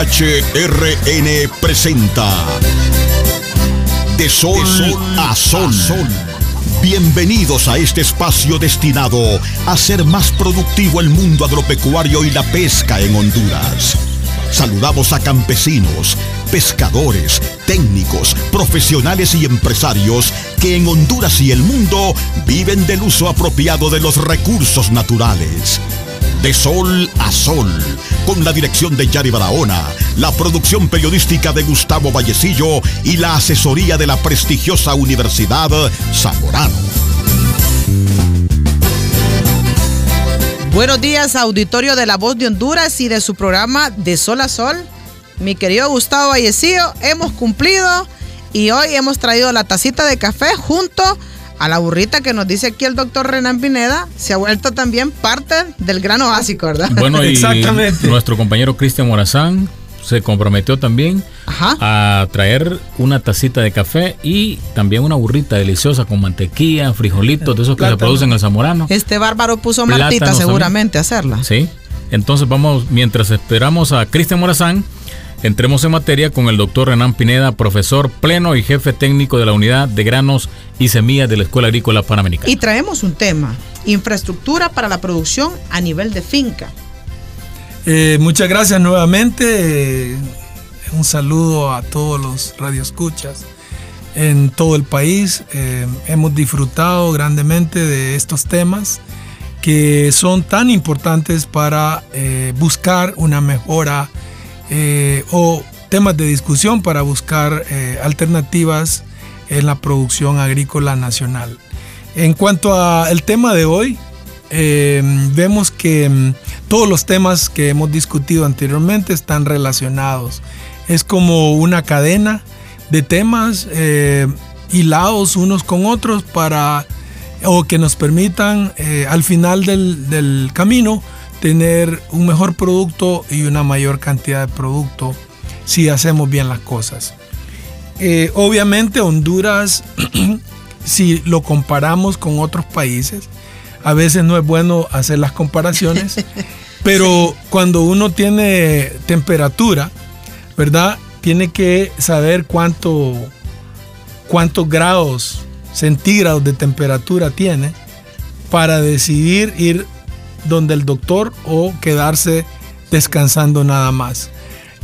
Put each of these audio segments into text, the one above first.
HRN presenta De Sol, a Sol. Bienvenidos a este espacio destinado a hacer más productivo el mundo agropecuario y la pesca en Honduras. Saludamos a campesinos, pescadores, técnicos, profesionales y empresarios que en Honduras y el mundo viven del uso apropiado de los recursos naturales. De sol a sol, con la dirección de Yari Barahona, la producción periodística de Gustavo Vallecillo y la asesoría de la prestigiosa Universidad Zamorano. Buenos días, auditorio de La Voz de Honduras y de su programa De Sol a Sol. Mi querido Gustavo Vallecillo, hemos cumplido y hoy hemos traído la tacita de café junto a la burrita que nos dice aquí el doctor Renan Pineda. Se ha vuelto también parte del grano básico, ¿verdad? Bueno, y nuestro compañero Cristian Morazán se comprometió también a traer una tacita de café y también una burrita deliciosa con mantequilla, frijolitos, de esos que se producen en el zamorano. Este bárbaro puso Martita seguramente a hacerla. Sí. Entonces vamos, mientras esperamos a Cristian Morazán, entremos en materia con el doctor Renan Pineda, profesor pleno y jefe técnico de la unidad de granos y semillas de la Escuela Agrícola Panamericana. Y traemos un tema, infraestructura para la producción a nivel de finca. Eh, muchas gracias nuevamente. Eh, un saludo a todos los radioescuchas en todo el país. Eh, hemos disfrutado grandemente de estos temas que son tan importantes para buscar una mejora o temas de discusión para buscar alternativas en la producción agrícola nacional. En cuanto al tema de hoy, vemos que todos los temas que hemos discutido anteriormente están relacionados. Es como una cadena de temas eh, hilados unos con otros para o que nos permitan eh, al final del, camino tener un mejor producto y una mayor cantidad de producto si hacemos bien las cosas. Eh, obviamente Honduras, si lo comparamos con otros países, a veces no es bueno hacer las comparaciones, pero cuando uno tiene temperatura, ¿verdad? Tiene que saber cuánto, cuántos grados centígrados de temperatura tiene para decidir ir donde el doctor o quedarse descansando nada más.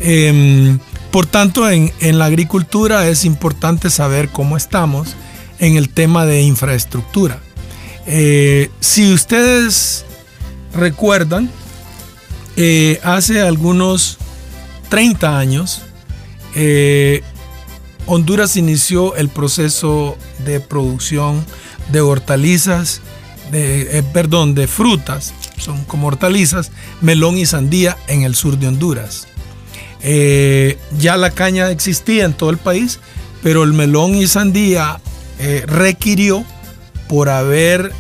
Em, por tanto, en, la agricultura es importante saber cómo estamos en el tema de infraestructura. Eh, si ustedes recuerdan, eh, hace algunos 30 años, eh, Honduras inició el proceso de producción de hortalizas, de, perdón, de frutas, son como hortalizas, melón y sandía en el sur de Honduras. ya la caña existía en todo el país, pero el melón y sandía requirió por haber,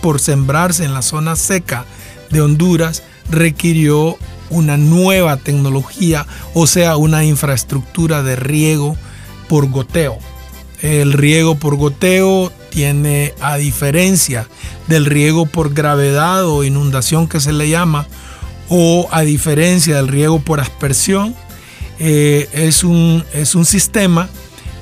por sembrarse en la zona seca de Honduras, requirió una nueva tecnología, o sea, una infraestructura de riego por goteo. El riego por goteo tiene, a diferencia del riego por gravedad o inundación que se le llama, o a diferencia del riego por aspersión, eh, es, un, es un sistema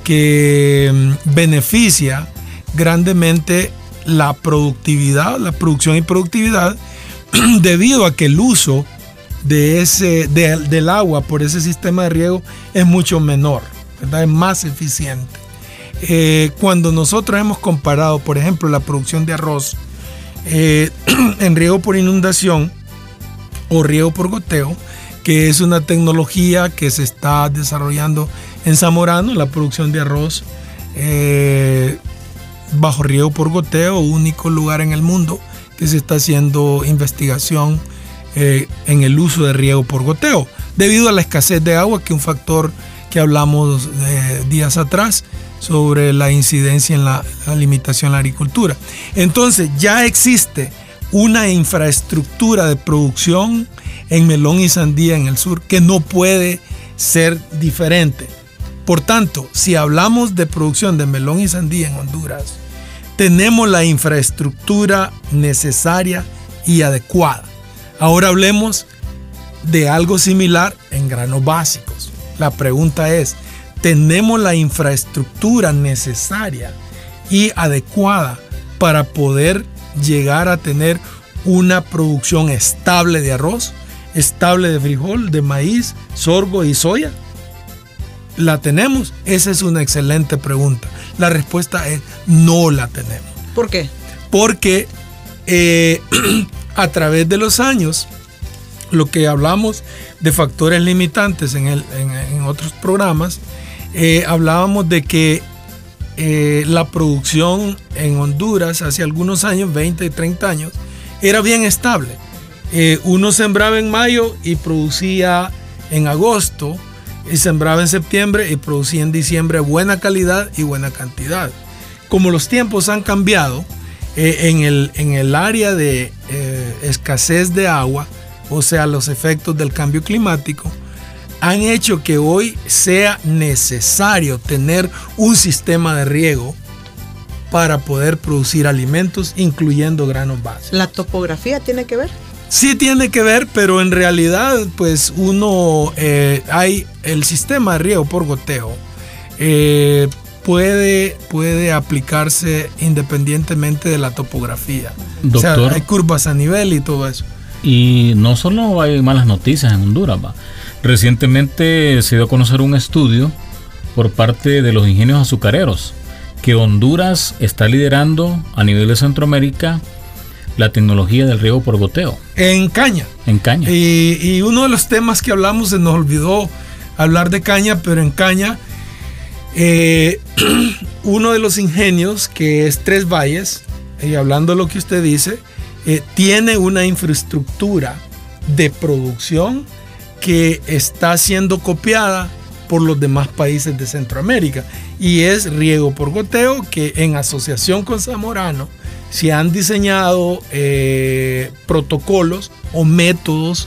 que mm, beneficia grandemente la productividad, la producción y productividad debido a que el uso de ese, del agua por ese sistema de riego es mucho menor, es más eficiente. Eh, cuando nosotros hemos comparado, por ejemplo, la producción de arroz eh, en riego por inundación o riego por goteo, que es una tecnología que se está desarrollando en Zamorano, la producción de arroz eh, bajo riego por goteo, único lugar en el mundo que se está haciendo investigación en el uso de riego por goteo, debido a la escasez de agua, que es un factor que hablamos días atrás sobre la incidencia en la, limitación a la agricultura. Entonces ya existe una infraestructura de producción en melón y sandía en el sur que no puede ser diferente. Por tanto, si hablamos de producción de melón y sandía en Honduras, tenemos la infraestructura necesaria y adecuada. Ahora hablemos de algo similar en en granos básicos. La pregunta es, ¿tenemos la infraestructura necesaria y adecuada para poder llegar a tener una producción estable de arroz, estable de frijol, de maíz, sorgo y soya? ¿La tenemos? Esa es una excelente pregunta. La respuesta es no la tenemos. ¿Por qué? Porque eh, a través de los años, lo que hablamos de factores limitantes en, otros programas, eh, hablábamos de que eh, la producción en Honduras hace algunos años, 20 y 30 años, era bien estable. uno sembraba en mayo y producía en agosto, y sembraba en septiembre y producía en diciembre buena calidad y buena cantidad. Como los tiempos han cambiado, eh, en, el, en, el, área de eh, escasez de agua, o sea, los efectos del cambio climático, han hecho que hoy sea necesario tener un sistema de riego para poder producir alimentos, incluyendo granos básicos. ¿La topografía tiene que ver? Sí tiene que ver, pero en realidad, pues uno, eh, hay el sistema de riego por goteo. Eh, puede, puede aplicarse independientemente de la topografía. o sea, hay curvas a nivel y todo eso. Y no solo hay malas noticias en Honduras, va. Recientemente se dio a conocer un estudio por parte de los ingenios azucareros que Honduras está liderando a nivel de Centroamérica la tecnología del riego por goteo. En caña. En caña. Y, uno de los temas que hablamos, se nos olvidó hablar de caña, pero en caña, eh, uno de los ingenios, que es Tres Valles, y hablando de lo que usted dice, eh, tiene una infraestructura de producción que está siendo copiada por los demás países de Centroamérica y es riego por goteo que en asociación con Zamorano se han diseñado eh, protocolos o métodos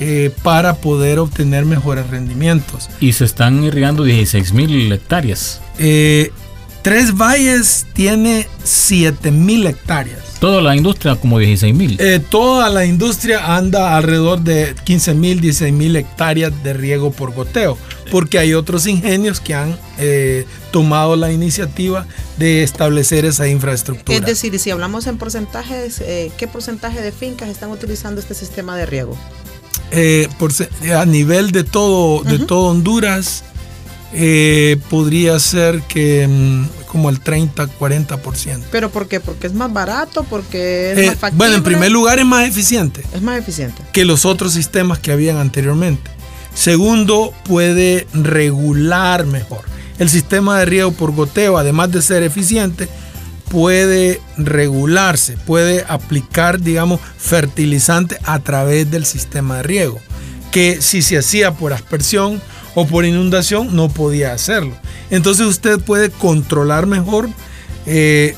eh, para poder obtener mejores rendimientos. Y se están irrigando 16 mil hectáreas. Eh, Tres Valles tiene 7 mil hectáreas. Toda la industria como 16 mil. toda la industria anda alrededor de 15 mil, 16 mil hectáreas de riego por goteo porque hay otros ingenios que han eh, tomado la iniciativa de establecer esa infraestructura. Es decir, si hablamos en porcentajes, eh, ¿qué porcentaje de fincas están utilizando este sistema de riego? Eh, a nivel de todo, de todo Honduras, podría ser que mm, como el 30, 40%. ¿Pero por qué? ¿Porque es más barato? ¿Porque es más factible? Bueno, en primer lugar es más eficiente. Es más eficiente. Que los otros sistemas que habían anteriormente. Segundo, puede regular mejor. El sistema de riego por goteo, además de ser eficiente, puede regularse, puede aplicar, digamos, fertilizante a través del sistema de riego, que si se hacía por aspersión o por inundación no podía hacerlo. Entonces usted puede controlar mejor eh,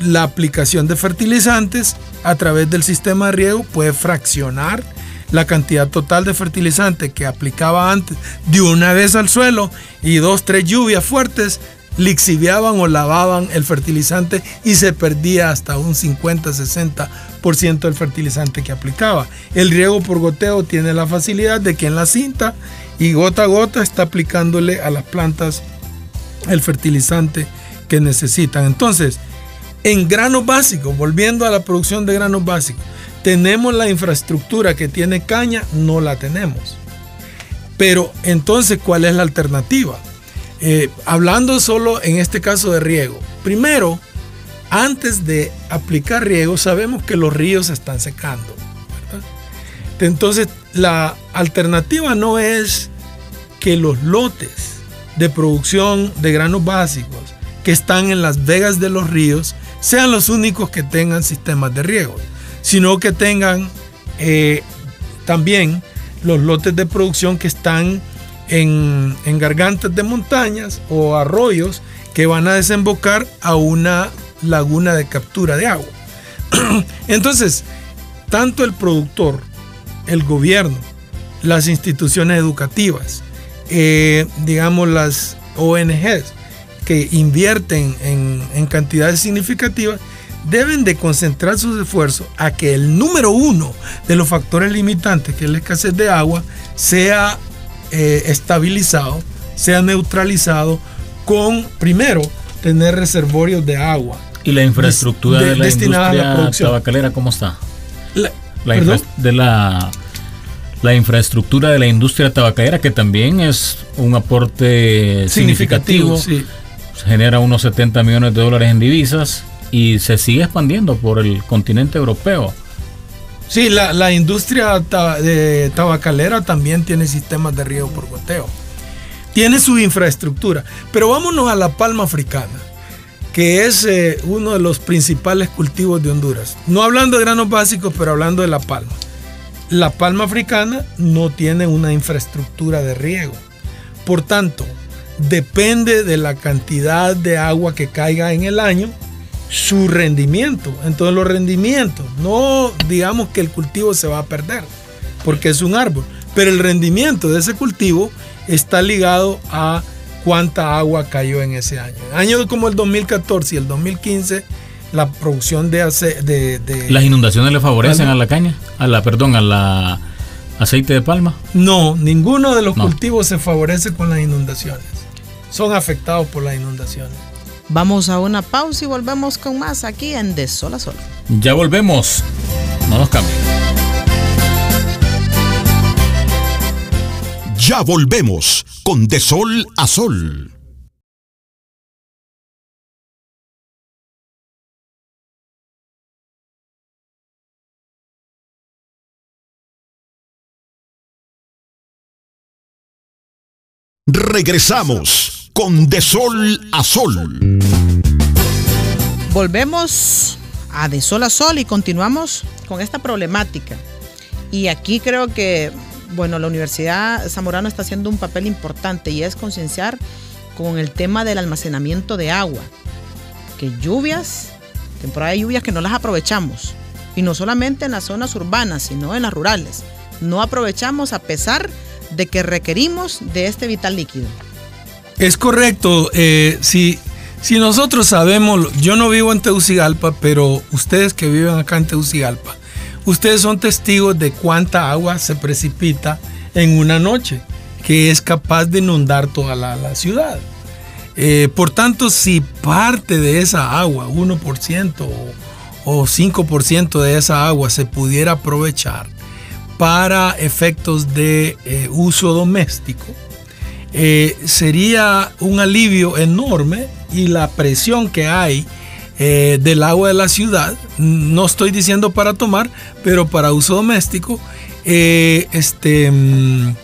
la aplicación de fertilizantes a través del sistema de riego, puede fraccionar la cantidad total de fertilizante que aplicaba antes de una vez al suelo y dos, tres lluvias fuertes lixiviaban o lavaban el fertilizante y se perdía hasta un 50-60% del fertilizante que aplicaba. El riego por goteo tiene la facilidad de que en la cinta y gota a gota está aplicándole a las plantas el fertilizante que necesitan. Entonces, en granos básicos, volviendo a la producción de granos básicos, tenemos la infraestructura que tiene caña, no la tenemos. Pero entonces, ¿cuál es la alternativa? Eh, hablando solo en este caso de riego. Primero, antes de aplicar riego, sabemos que los ríos se están secando. Entonces, la alternativa no es que los lotes de producción de granos básicos que están en las vegas de los ríos sean los únicos que tengan sistemas de riego sino que tengan eh, también los lotes de producción que están en, en gargantas de montañas o arroyos que van a desembocar a una laguna de captura de agua. Entonces, tanto el productor, el gobierno, las instituciones educativas, eh, digamos las ONGs que invierten en, en cantidades significativas, deben de concentrar sus esfuerzos a que el número uno de los factores limitantes, que es la escasez de agua, sea eh, estabilizado, sea neutralizado con, primero, tener reservorios de agua. ¿Y la infraestructura de, la industria tabacalera cómo está? La, de la, la infraestructura de la industria tabacalera, que también es un aporte significativo, genera unos 70 millones de dólares en divisas y se sigue expandiendo por el continente europeo. Sí, la, industria de tabacalera también tiene sistemas de riego por goteo. Tiene su infraestructura. Pero vámonos a la palma africana, que es eh, uno de los principales cultivos de Honduras. No hablando de granos básicos, pero hablando de la palma. La palma africana no tiene una infraestructura de riego. Por tanto, depende de la cantidad de agua que caiga en el año su rendimiento. Entonces los rendimientos, no digamos que el cultivo se va a perder, porque es un árbol, pero el rendimiento de ese cultivo está ligado a cuánta agua cayó en ese año. Años como el 2014 y el 2015, la producción de, de, ¿Las inundaciones le favorecen a la caña? A la, perdón, a la aceite de palma. No, ninguno de los cultivos se favorece con las inundaciones. Son afectados por las inundaciones. Vamos a una pausa y volvemos con más aquí en De Sol a Sol. Ya volvemos. No nos cambien. Ya volvemos con De Sol a Sol. Regresamos con De Sol a Sol. Volvemos a De Sol a Sol y continuamos con esta problemática. Y aquí creo que, bueno, la Universidad Zamorano está haciendo un papel importante y es concienciar con el tema del almacenamiento de agua. Que lluvias, temporada de lluvias que no las aprovechamos. Y no solamente en las zonas urbanas, sino en las rurales. No aprovechamos a pesar de que requerimos de este vital líquido. Es correcto. Eh, si, si nosotros sabemos, yo no vivo en Tegucigalpa, pero ustedes que viven acá en Tegucigalpa, ustedes son testigos de cuánta agua se precipita en una noche, que es capaz de inundar toda la, ciudad. Eh, por tanto, si parte de esa agua, 1% o, 5% de esa agua se pudiera aprovechar para efectos de eh, uso doméstico, eh, sería un alivio enorme y la presión que hay eh, del agua de la ciudad, no estoy diciendo para tomar, pero para uso doméstico, este, mm,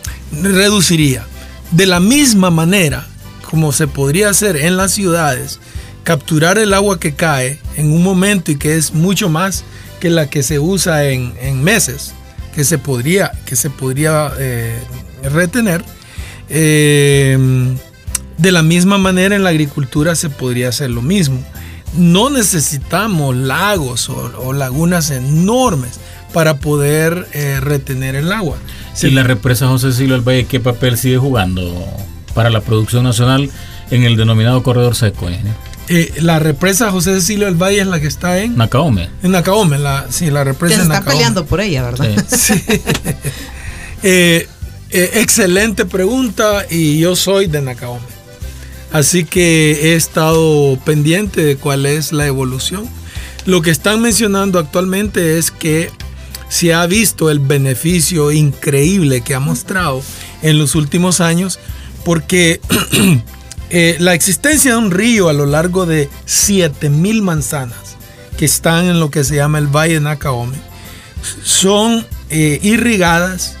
reduciría. De la misma manera como se podría hacer en las ciudades, capturar el agua que cae en un momento y que es mucho más que la que se usa en, meses, que se podría, que se podría retener, eh, de la misma manera en la agricultura se podría hacer lo mismo. No necesitamos lagos o, lagunas enormes para poder eh, retener el agua. Si la represa José Silva del Valle, ¿qué papel sigue jugando para la producción nacional en el denominado corredor seco? Eh, la represa José Cecilio del Valle es la que está en Nacaome. En Nacaome, la, sí, la represa. Se está peleando por ella, ¿verdad? Sí. Eh, excelente pregunta y yo soy de Nacaome. Así que he estado pendiente de cuál es la evolución. Lo que están mencionando actualmente es que se ha visto el beneficio increíble que ha mostrado en los últimos años porque eh, la existencia de un río a lo largo de 7000 manzanas que están en lo que se llama el Valle de Nacaome son eh, irrigadas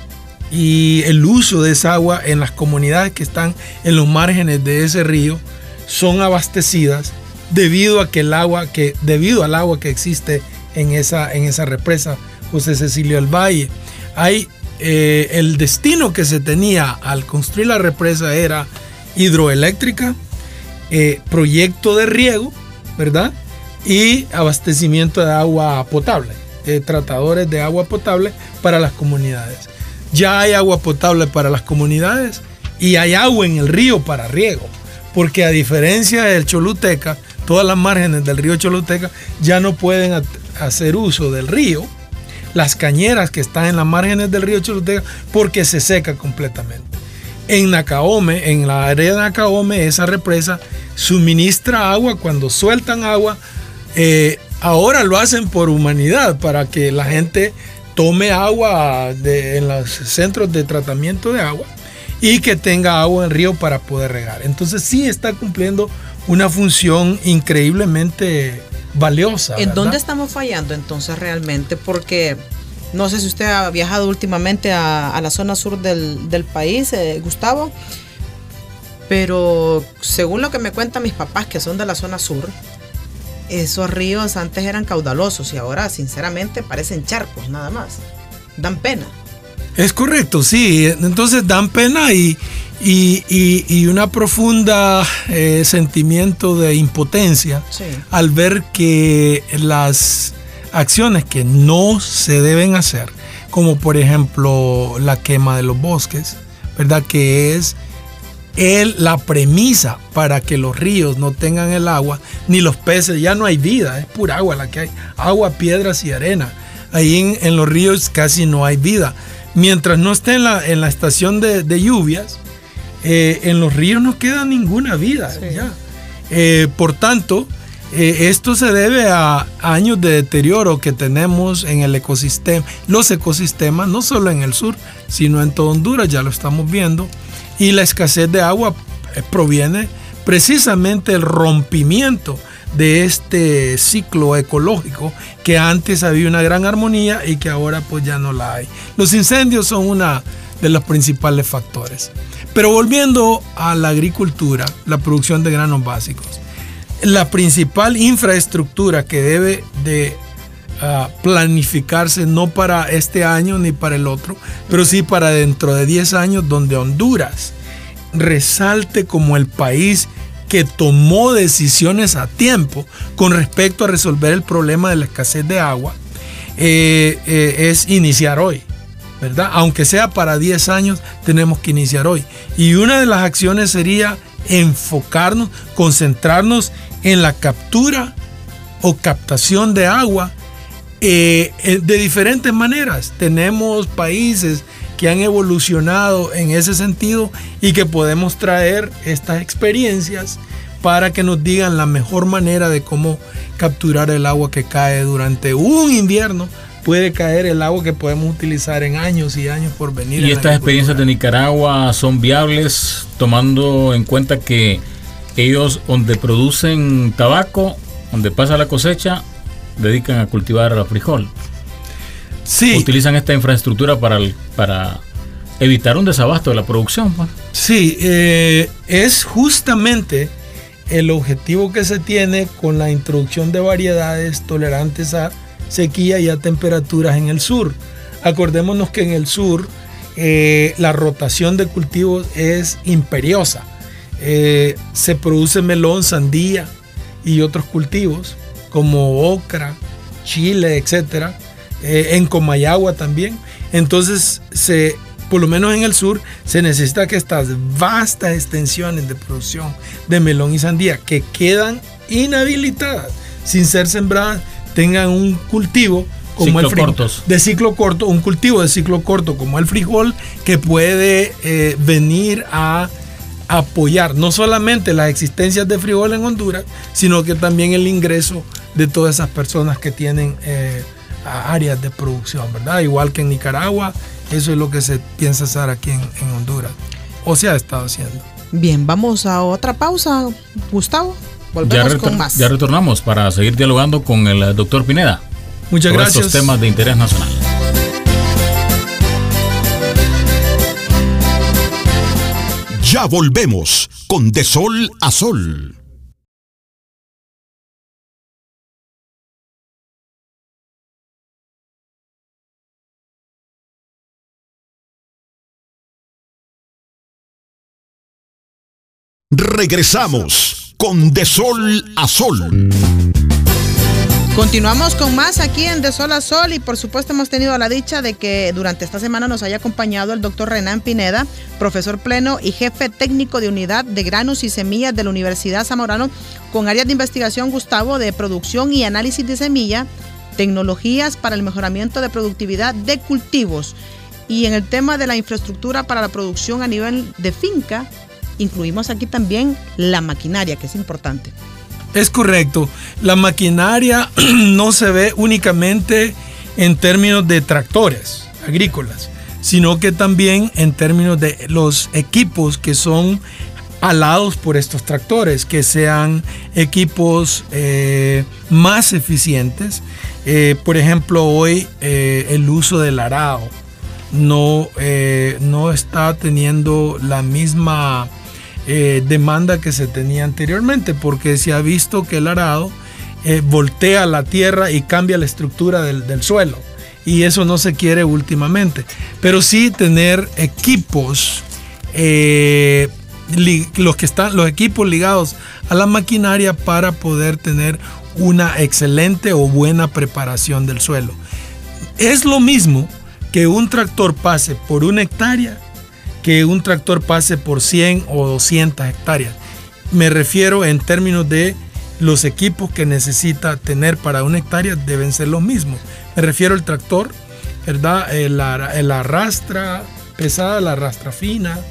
y el uso de esa agua en las comunidades que están en los márgenes de ese río son abastecidas debido a que el agua que debido al agua que existe en esa en esa represa José Cecilio del Valle. Hay eh, el destino que se tenía al construir la represa era hidroeléctrica eh, proyecto de riego verdad y abastecimiento de agua potable eh, tratadores de agua potable para las comunidades ya hay agua potable para las comunidades y hay agua en el río para riego. Porque a diferencia del Choluteca, todas las márgenes del río Choluteca ya no pueden hacer uso del río, las cañeras que están en las márgenes del río Choluteca, porque se seca completamente. En Nakaome, en la área de Nakaome, esa represa suministra agua cuando sueltan agua. Eh, ahora lo hacen por humanidad, para que la gente tome agua en los centros de tratamiento de agua y que tenga agua en río para poder regar. Entonces sí está cumpliendo una función increíblemente valiosa. ¿En dónde estamos fallando entonces realmente? Porque no sé si usted ha viajado últimamente a, la zona sur del, país, eh, Gustavo, pero según lo que me cuentan mis papás que son de la zona sur, esos ríos antes eran caudalosos y ahora sinceramente parecen charcos nada más. Dan pena. Es correcto, sí. Entonces dan pena y, y, una profunda eh, sentimiento de impotencia al ver que las acciones que no se deben hacer, como por ejemplo la quema de los bosques, ¿verdad? Que es el, la premisa para que los ríos no tengan el agua, ni los peces, ya no hay vida, es pura agua la que hay, agua, piedras y arena. Ahí en, los ríos casi no hay vida. Mientras no esté en la, en la estación de, lluvias, eh, en los ríos no queda ninguna vida. Ya. Eh, por tanto, eh, esto se debe a años de deterioro que tenemos en el ecosistema, los ecosistemas, no solo en el sur, sino en todo Honduras, ya lo estamos viendo. Y la escasez de agua eh, proviene precisamente del rompimiento de este ciclo ecológico que antes había una gran armonía y que ahora pues ya no la hay. Los incendios son una de los principales factores. Pero volviendo a la agricultura, la producción de granos básicos la principal infraestructura que debe de ah, planificarse no para este año ni para el otro, pero sí para dentro de 10 años donde Honduras resalte como el país que tomó decisiones a tiempo con respecto a resolver el problema de la escasez de agua, eh, eh, es iniciar hoy. ¿verdad? Aunque sea para 10 años, tenemos que iniciar hoy. Y una de las acciones sería enfocarnos, concentrarnos en la captura o captación de agua eh, eh, de diferentes maneras. Tenemos países que han evolucionado en ese sentido y que podemos traer estas experiencias para que nos digan la mejor manera de cómo capturar el agua que cae durante un invierno. Puede caer el agua que podemos utilizar en años y años por venir. ¿Y estas experiencias de Nicaragua son viables tomando en cuenta que ellos donde producen tabaco, donde pasa la cosecha, dedican a cultivar el frijol. Sí. Utilizan esta infraestructura para, para evitar un desabasto de la producción. Pues. Sí, eh, es justamente el objetivo que se tiene con la introducción de variedades tolerantes a sequía y a temperaturas en el sur. Acordémonos que en el sur eh, la rotación de cultivos es imperiosa. Eh, se produce melón, sandía y otros cultivos como ocra, chile, etc. Eh, en Comayagua también. Entonces, se, por lo menos en el sur, se necesita que estas vastas extensiones de producción de melón y sandía que quedan inhabilitadas sin ser sembradas tengan un cultivo como el frijol, de ciclo corto, un cultivo de ciclo corto como el frijol que puede eh, venir a apoyar no solamente las existencias de frijol en Honduras, sino que también el ingreso de todas esas personas que tienen eh, áreas de producción, ¿verdad? Igual que en Nicaragua, eso es lo que se piensa hacer aquí en, Honduras, o se ha estado haciendo. Bien, vamos a otra pausa, Gustavo. Volvemos con más. Ya retornamos para seguir dialogando con el doctor Pineda. Muchas gracias. Estos temas de interés nacional. Ya volvemos con De Sol a Sol. Regresamos con De Sol a Sol. Continuamos con más aquí en De Sol a Sol y por supuesto hemos tenido la dicha de que durante esta semana nos haya acompañado el doctor Renan Pineda, profesor pleno y jefe técnico de unidad de granos y semillas de la Universidad Zamorano con áreas de investigación Gustavo de producción y análisis de semilla, tecnologías para el mejoramiento de productividad de cultivos. Y en el tema de la infraestructura para la producción a nivel de finca, incluimos aquí también la maquinaria, que es importante. Es correcto. La maquinaria no se ve únicamente en términos de tractores agrícolas, sino que también en términos de los equipos que son alados por estos tractores, que sean equipos eh, más eficientes. Eh, por ejemplo, hoy eh, el uso del arado no, no está teniendo la misma demanda que se tenía anteriormente, porque se ha visto que el arado voltea la tierra y cambia la estructura del, suelo. Y eso no se quiere últimamente. Pero sí tener equipos los que están los equipos ligados a la maquinaria para poder tener una excelente o buena preparación del suelo. Es lo mismo que un tractor pase por una hectárea que un tractor pase por 100 o 200 hectáreas. Me refiero en términos de los equipos que necesita tener para una hectárea deben ser los mismos. Me refiero al tractor, ¿verdad? El, arrastra pesada, la arrastra fina,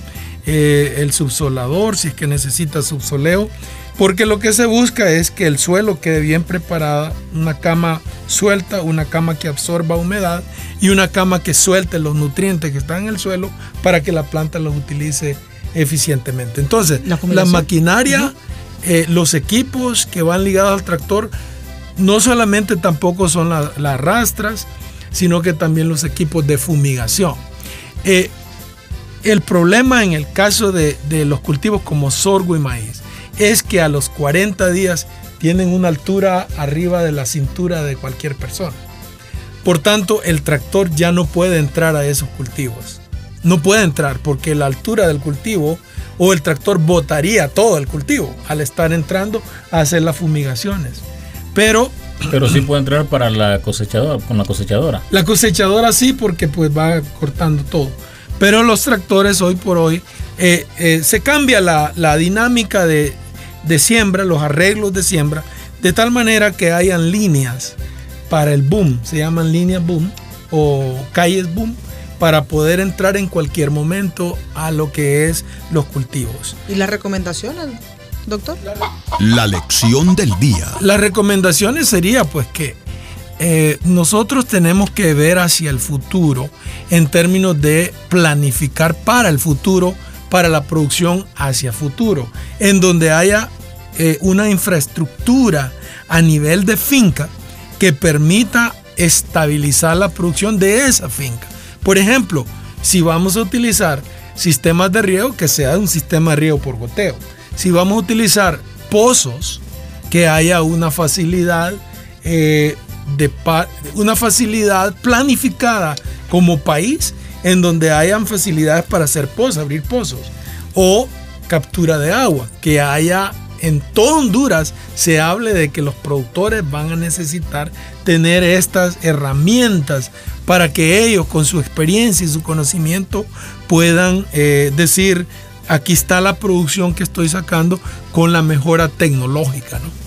eh, el subsolador, si es que necesita subsoleo, porque lo que se busca es que el suelo quede bien preparada, una cama suelta, una cama que absorba humedad y una cama que suelte los nutrientes que están en el suelo para que la planta los utilice eficientemente. Entonces, la, maquinaria, eh, los equipos que van ligados al tractor, no solamente tampoco son las rastras, sino que también los equipos de fumigación. Eh, el problema en el caso de, los cultivos como sorgo y maíz es que a los 40 días tienen una altura arriba de la cintura de cualquier persona. Por tanto, el tractor ya no puede entrar a esos cultivos. No puede entrar porque la altura del cultivo o el tractor botaría todo el cultivo al estar entrando a hacer las fumigaciones. Pero pero sí puede entrar para la cosechadora, con la cosechadora. La cosechadora sí, porque pues va cortando todo. Pero los tractores hoy por hoy eh, eh, se cambia la, dinámica de, siembra, los arreglos de siembra, de tal manera que hayan líneas para el boom, se llaman líneas boom o calles boom, para poder entrar en cualquier momento a lo que es los cultivos. ¿Y las recomendaciones, doctor? La lección del día. Las recomendaciones sería pues que eh, nosotros tenemos que ver hacia el futuro en términos de planificar para el futuro, para la producción hacia futuro, en donde haya eh, una infraestructura a nivel de finca que permita estabilizar la producción de esa finca. Por ejemplo, si vamos a utilizar sistemas de riego, que sea un sistema de riego por goteo. Si vamos a utilizar pozos, que haya una facilidad eh, de una facilidad planificada como país en donde hayan facilidades para hacer pozos, abrir pozos o captura de agua, que haya en todo Honduras se hable de que los productores van a necesitar tener estas herramientas para que ellos con su experiencia y su conocimiento puedan eh, decir aquí está la producción que estoy sacando con la mejora tecnológica. ¿no?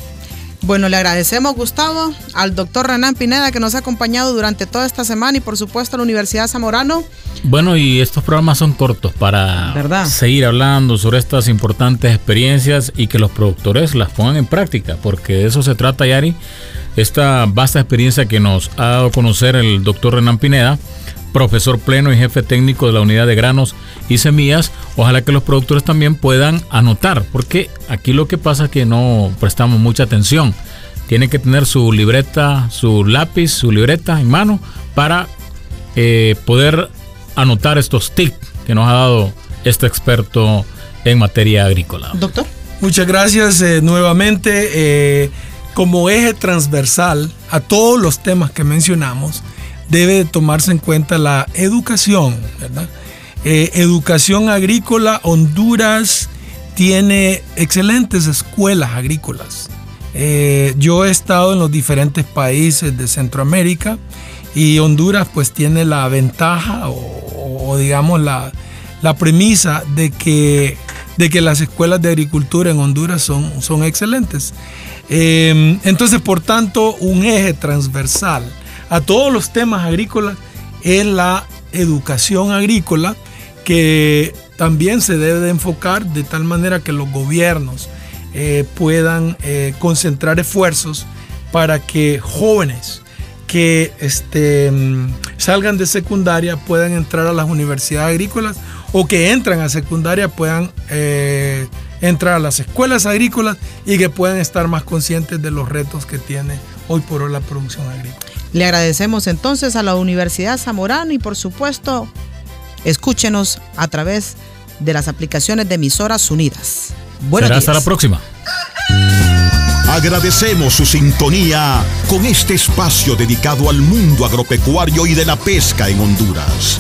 Bueno, le agradecemos, Gustavo, al doctor Renan Pineda que nos ha acompañado durante toda esta semana y por supuesto a la Universidad Zamorano. Bueno, y estos programas son cortos para seguir hablando sobre estas importantes experiencias y que los productores las pongan en práctica, porque de eso se trata, Yari. Esta vasta experiencia que nos ha dado a conocer el doctor Renan Pineda profesor pleno y jefe técnico de la unidad de granos y semillas. Ojalá que los productores también puedan anotar, porque aquí lo que pasa es que no prestamos mucha atención. Tiene que tener su libreta, su lápiz, su libreta en mano para eh, poder anotar estos tips que nos ha dado este experto en materia agrícola. Doctor. Muchas gracias eh, nuevamente. Eh, como eje transversal a todos los temas que mencionamos, debe tomarse en cuenta la educación, ¿verdad? Eh, educación agrícola, Honduras tiene excelentes escuelas agrícolas. Eh, yo he estado en los diferentes países de Centroamérica y Honduras pues tiene la ventaja o, digamos la, premisa de que, de que las escuelas de agricultura en Honduras son, son excelentes. Eh, entonces, por tanto, un eje transversal a todos los temas agrícolas es la educación agrícola que también se debe de enfocar de tal manera que los gobiernos eh, puedan eh, concentrar esfuerzos para que jóvenes que este, mm, salgan de secundaria puedan entrar a las universidades agrícolas o que entran a secundaria puedan eh, entrar a las escuelas agrícolas y que puedan estar más conscientes de los retos que tiene hoy por hoy la producción agrícola. Le agradecemos entonces a la Universidad Zamorano y por supuesto escúchenos a través de las aplicaciones de emisoras unidas. Buenas hasta la próxima. Agradecemos su sintonía con este espacio dedicado al mundo agropecuario y de la pesca en Honduras.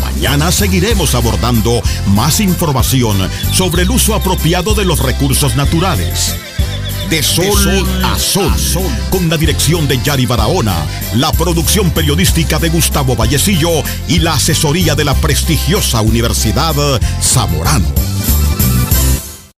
Mañana seguiremos abordando más información sobre el uso apropiado de los recursos naturales. De sol, a, sol, con la dirección de Yari Barahona, la producción periodística de Gustavo Vallecillo y la asesoría de la prestigiosa Universidad Zamorano.